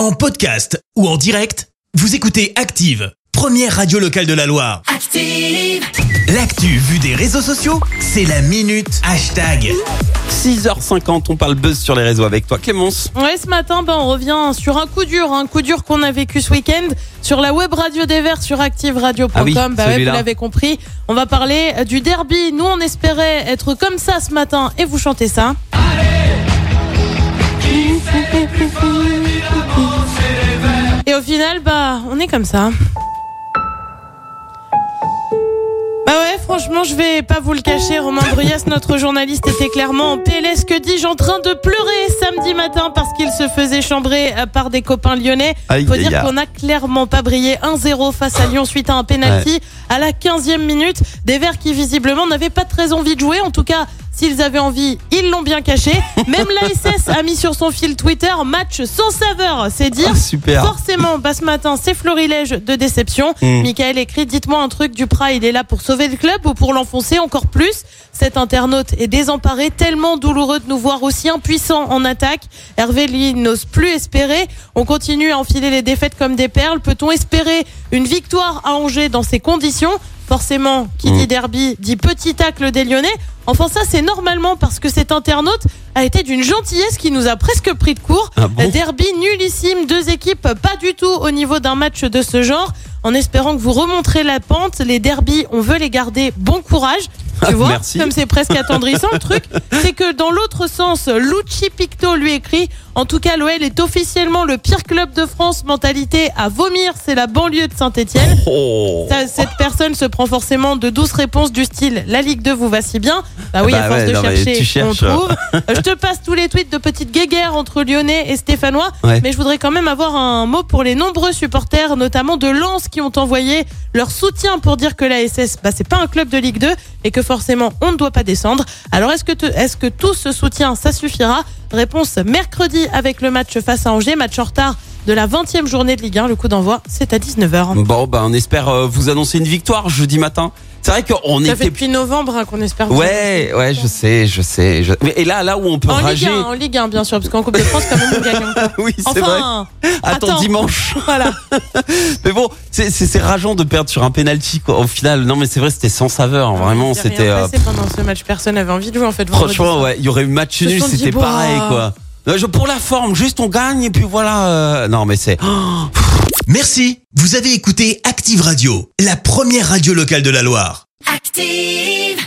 En podcast ou en direct, vous écoutez Active, première radio locale de la Loire. Active. L'actu vue des réseaux sociaux, c'est la minute hashtag. 6h50, on parle buzz sur les réseaux avec toi Clémence. Ouais, ce matin, ben, on revient sur un coup dur, un coup dur qu'on a vécu ce week-end sur la web radio des Verts sur activeradio.com. Ah oui, bah ouais, vous l'avez compris. On va parler euh, du derby. Nous, on espérait être comme ça ce matin et vous chantez ça. Final, bah, on est comme ça. Bah ouais, franchement, je vais pas vous le cacher. Romain Bruyas, notre journaliste, était clairement en PLS, que dis-je, en train de pleurer samedi matin parce qu'il se faisait chambrer euh, par des copains lyonnais. Aïe, Faut aïe, dire qu'on a clairement pas brillé 1-0 face à Lyon suite à un penalty à la 15e minute. Des Verts qui visiblement n'avaient pas très envie de jouer. En tout cas, s'ils avaient envie, ils l'ont bien caché. Même l'ASS a mis sur son fil Twitter match sans saveur. C'est dire. Ah, super. Forcément, bah, ce matin, c'est florilège de déception. Mm. Michael écrit Dites-moi un truc, Duprat, il est là pour sauver le club ou pour l'enfoncer encore plus? Cet internaute est désemparé, tellement douloureux de nous voir aussi impuissants en attaque. Hervé, lui, n'ose plus espérer. On continue à enfiler les défaites comme des perles. Peut-on espérer une victoire à Angers dans ces conditions? Forcément, qui Mm. dit derby dit petit tacle des Lyonnais. Enfin, ça, c'est normalement parce que cet internaute a été d'une gentillesse qui nous a presque pris de court. Ah bon Derby nullissime, deux équipes pas du tout au niveau d'un match de ce genre. En espérant que vous remonterez la pente, les derbys, on veut les garder. Bon courage. Tu vois, merci. comme c'est presque attendrissant le truc, c'est que dans l'autre sens, Lucci Picto lui écrit En tout cas, l'OL est officiellement le pire club de France. Mentalité à vomir, c'est la banlieue de Saint-Etienne. Oh. Cette personne se prend forcément de douces réponses du style La Ligue 2 vous va si bien. Bah oui, Bah à force ouais, de non, chercher, on trouve. Je te passe tous les tweets de petites guéguerres entre Lyonnais et Stéphanois. Ouais. Mais je voudrais quand même avoir un mot pour les nombreux supporters, notamment de Lens, qui ont envoyé leur soutien pour dire que la SS, bah, c'est pas un club de Ligue 2 et que forcément on ne doit pas descendre. Alors est-ce que, te- est-ce que tout ce soutien, ça suffira? Réponse mercredi avec le match face à Angers, match en retard de la 20e journée de Ligue 1. Le coup d'envoi, c'est à 19h. Bon, bah, on espère euh, vous annoncer une victoire jeudi matin. C'est vrai qu'on Ça fait était. depuis novembre hein, qu'on espère. Ouais, ouais, je sais, je sais. je- Mais- Et là, là où on peut En Ligue rager. 1, en Ligue 1, bien sûr, parce qu'en Coupe de France, quand même, on gagne encore. Oui, c'est vrai. Enfin, Attends, attends. dimanche. voilà. Mais bon, c'est c'est- c'est rageant de perdre sur un penalty quoi. Au final, non mais c'est vrai, c'était sans saveur. Vraiment, Il s'est rien c'était. euh, passé pendant ce match, personne n'avait envie de jouer en fait. vendredi Franchement, soir. ouais, il y aurait eu match se nul, sont dit, c'était pareil quoi. Je- Pour la forme, juste on gagne et puis voilà. euh, Non mais c'est. Merci, vous avez écouté Active Radio, la première radio locale de la Loire. Active.